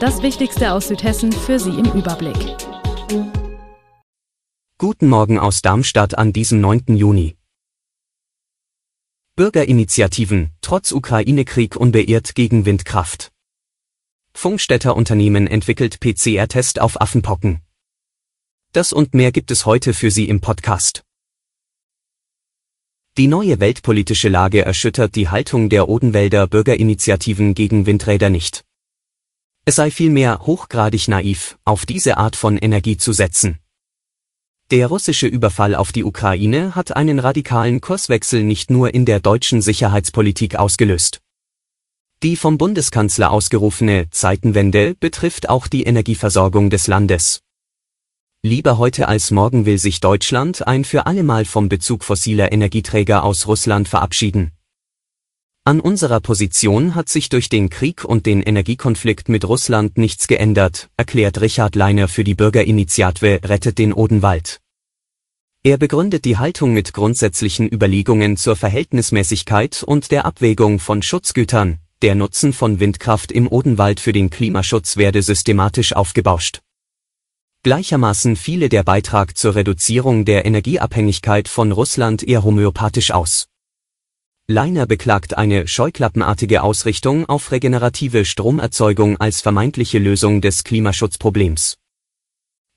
Das Wichtigste aus Südhessen für Sie im Überblick. Guten Morgen aus Darmstadt an diesem 9. Juni. Bürgerinitiativen, trotz Ukraine-Krieg unbeirrt gegen Windkraft. Funkstätter Unternehmen entwickelt PCR-Test auf Affenpocken. Das und mehr gibt es heute für Sie im Podcast. Die neue weltpolitische Lage erschüttert die Haltung der Odenwälder Bürgerinitiativen gegen Windräder nicht. Es sei vielmehr hochgradig naiv, auf diese Art von Energie zu setzen. Der russische Überfall auf die Ukraine hat einen radikalen Kurswechsel nicht nur in der deutschen Sicherheitspolitik ausgelöst. Die vom Bundeskanzler ausgerufene Zeitenwende betrifft auch die Energieversorgung des Landes. Lieber heute als morgen will sich Deutschland ein für allemal vom Bezug fossiler Energieträger aus Russland verabschieden. An unserer Position hat sich durch den Krieg und den Energiekonflikt mit Russland nichts geändert, erklärt Richard Leiner für die Bürgerinitiative Rettet den Odenwald. Er begründet die Haltung mit grundsätzlichen Überlegungen zur Verhältnismäßigkeit und der Abwägung von Schutzgütern. Der Nutzen von Windkraft im Odenwald für den Klimaschutz werde systematisch aufgebauscht. Gleichermaßen fiele der Beitrag zur Reduzierung der Energieabhängigkeit von Russland eher homöopathisch aus. Leiner beklagt eine scheuklappenartige Ausrichtung auf regenerative Stromerzeugung als vermeintliche Lösung des Klimaschutzproblems.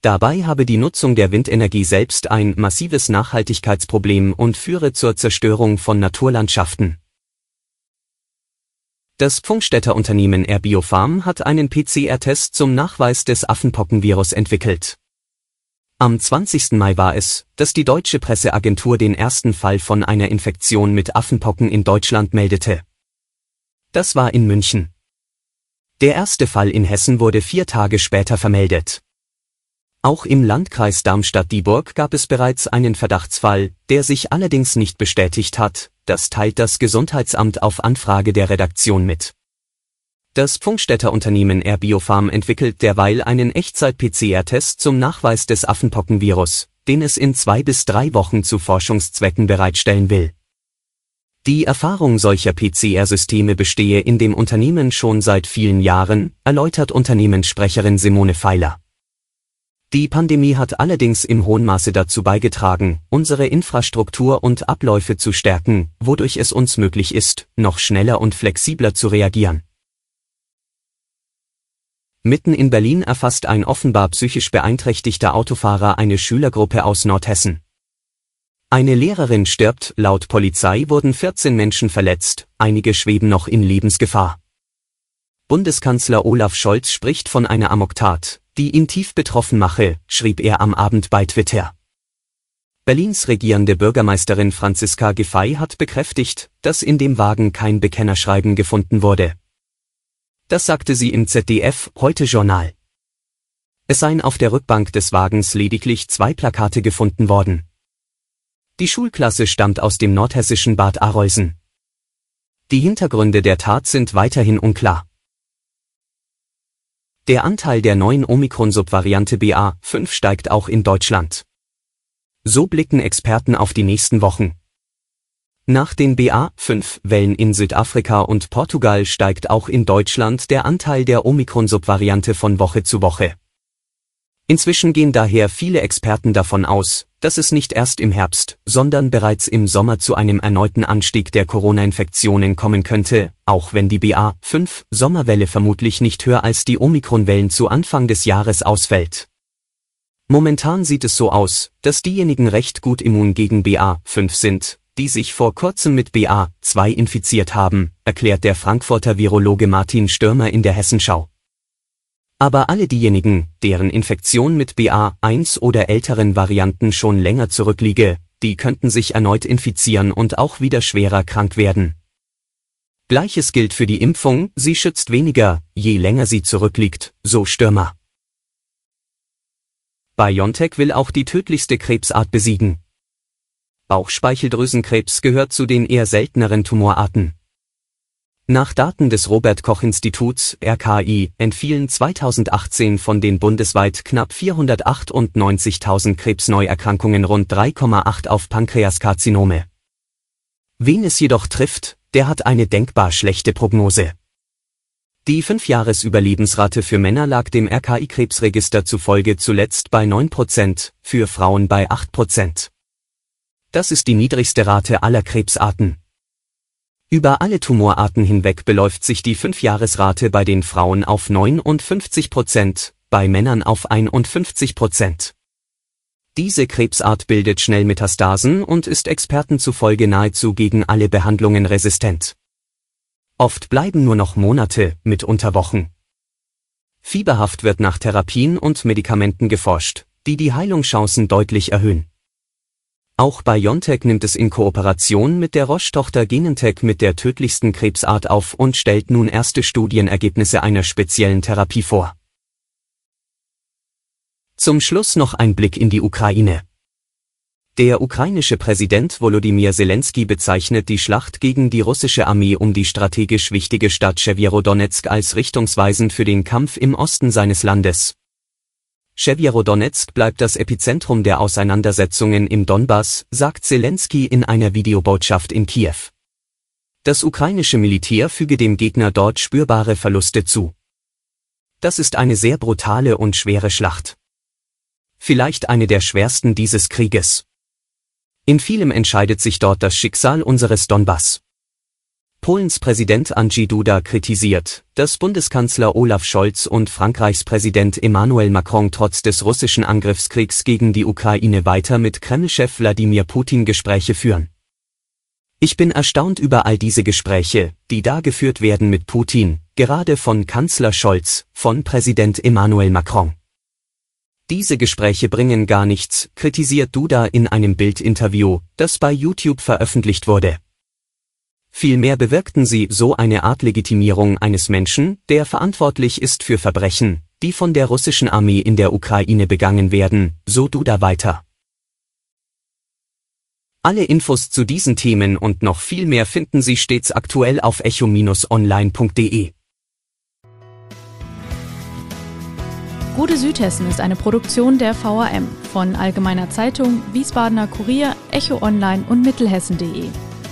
Dabei habe die Nutzung der Windenergie selbst ein massives Nachhaltigkeitsproblem und führe zur Zerstörung von Naturlandschaften. Das Pfungstädter Unternehmen AirBiofarm hat einen PCR-Test zum Nachweis des Affenpockenvirus entwickelt. Am 20. Mai war es, dass die deutsche Presseagentur den ersten Fall von einer Infektion mit Affenpocken in Deutschland meldete. Das war in München. Der erste Fall in Hessen wurde vier Tage später vermeldet. Auch im Landkreis Darmstadt-Dieburg gab es bereits einen Verdachtsfall, der sich allerdings nicht bestätigt hat, das teilt das Gesundheitsamt auf Anfrage der Redaktion mit. Das Pfungstädter Unternehmen AirBiofarm entwickelt derweil einen Echtzeit-PCR-Test zum Nachweis des Affenpockenvirus, den es in zwei bis drei Wochen zu Forschungszwecken bereitstellen will. Die Erfahrung solcher PCR-Systeme bestehe in dem Unternehmen schon seit vielen Jahren, erläutert Unternehmenssprecherin Simone Feiler. Die Pandemie hat allerdings im hohen Maße dazu beigetragen, unsere Infrastruktur und Abläufe zu stärken, wodurch es uns möglich ist, noch schneller und flexibler zu reagieren. Mitten in Berlin erfasst ein offenbar psychisch beeinträchtigter Autofahrer eine Schülergruppe aus Nordhessen. Eine Lehrerin stirbt, laut Polizei wurden 14 Menschen verletzt, einige schweben noch in Lebensgefahr. Bundeskanzler Olaf Scholz spricht von einer Amoktat, die ihn tief betroffen mache, schrieb er am Abend bei Twitter. Berlins regierende Bürgermeisterin Franziska Giffey hat bekräftigt, dass in dem Wagen kein Bekennerschreiben gefunden wurde. Das sagte sie im ZDF Heute Journal. Es seien auf der Rückbank des Wagens lediglich zwei Plakate gefunden worden. Die Schulklasse stammt aus dem nordhessischen Bad Arolsen. Die Hintergründe der Tat sind weiterhin unklar. Der Anteil der neuen Omikron-Subvariante BA5 steigt auch in Deutschland. So blicken Experten auf die nächsten Wochen. Nach den BA5-Wellen in Südafrika und Portugal steigt auch in Deutschland der Anteil der Omikron-Subvariante von Woche zu Woche. Inzwischen gehen daher viele Experten davon aus, dass es nicht erst im Herbst, sondern bereits im Sommer zu einem erneuten Anstieg der Corona-Infektionen kommen könnte, auch wenn die BA5-Sommerwelle vermutlich nicht höher als die Omikron-Wellen zu Anfang des Jahres ausfällt. Momentan sieht es so aus, dass diejenigen recht gut immun gegen BA5 sind, die sich vor kurzem mit BA2 infiziert haben, erklärt der Frankfurter Virologe Martin Stürmer in der Hessenschau. Aber alle diejenigen, deren Infektion mit BA1 oder älteren Varianten schon länger zurückliege, die könnten sich erneut infizieren und auch wieder schwerer krank werden. Gleiches gilt für die Impfung, sie schützt weniger, je länger sie zurückliegt, so Stürmer. BioNTech will auch die tödlichste Krebsart besiegen. Bauchspeicheldrüsenkrebs gehört zu den eher selteneren Tumorarten. Nach Daten des Robert Koch Instituts RKI entfielen 2018 von den bundesweit knapp 498.000 Krebsneuerkrankungen rund 3,8 auf Pankreaskarzinome. Wen es jedoch trifft, der hat eine denkbar schlechte Prognose. Die 5-Jahres-Überlebensrate für Männer lag dem RKI-Krebsregister zufolge zuletzt bei 9%, für Frauen bei 8%. Das ist die niedrigste Rate aller Krebsarten. Über alle Tumorarten hinweg beläuft sich die 5-Jahresrate bei den Frauen auf 59% bei Männern auf 51% Diese Krebsart bildet schnell Metastasen und ist Experten zufolge nahezu gegen alle Behandlungen resistent. Oft bleiben nur noch Monate, mitunter Wochen. Fieberhaft wird nach Therapien und Medikamenten geforscht, die die Heilungschancen deutlich erhöhen. Auch BioNTech nimmt es in Kooperation mit der Roche-Tochter Genentech mit der tödlichsten Krebsart auf und stellt nun erste Studienergebnisse einer speziellen Therapie vor. Zum Schluss noch ein Blick in die Ukraine. Der ukrainische Präsident Volodymyr Zelensky bezeichnet die Schlacht gegen die russische Armee um die strategisch wichtige Stadt Chevierodonetsk als richtungsweisend für den Kampf im Osten seines Landes. Chewierodonetsk bleibt das Epizentrum der Auseinandersetzungen im Donbass, sagt Zelensky in einer Videobotschaft in Kiew. Das ukrainische Militär füge dem Gegner dort spürbare Verluste zu. Das ist eine sehr brutale und schwere Schlacht. Vielleicht eine der schwersten dieses Krieges. In vielem entscheidet sich dort das Schicksal unseres Donbass. Polens Präsident Andrzej Duda kritisiert, dass Bundeskanzler Olaf Scholz und Frankreichs Präsident Emmanuel Macron trotz des russischen Angriffskriegs gegen die Ukraine weiter mit Kremlchef Wladimir Putin Gespräche führen. Ich bin erstaunt über all diese Gespräche, die da geführt werden mit Putin, gerade von Kanzler Scholz, von Präsident Emmanuel Macron. Diese Gespräche bringen gar nichts, kritisiert Duda in einem Bildinterview, das bei YouTube veröffentlicht wurde. Vielmehr bewirkten sie so eine Art Legitimierung eines Menschen, der verantwortlich ist für Verbrechen, die von der russischen Armee in der Ukraine begangen werden, so Duda weiter. Alle Infos zu diesen Themen und noch viel mehr finden Sie stets aktuell auf echo-online.de. Gute Südhessen ist eine Produktion der VAM von Allgemeiner Zeitung, Wiesbadener Kurier, Echo Online und Mittelhessen.de.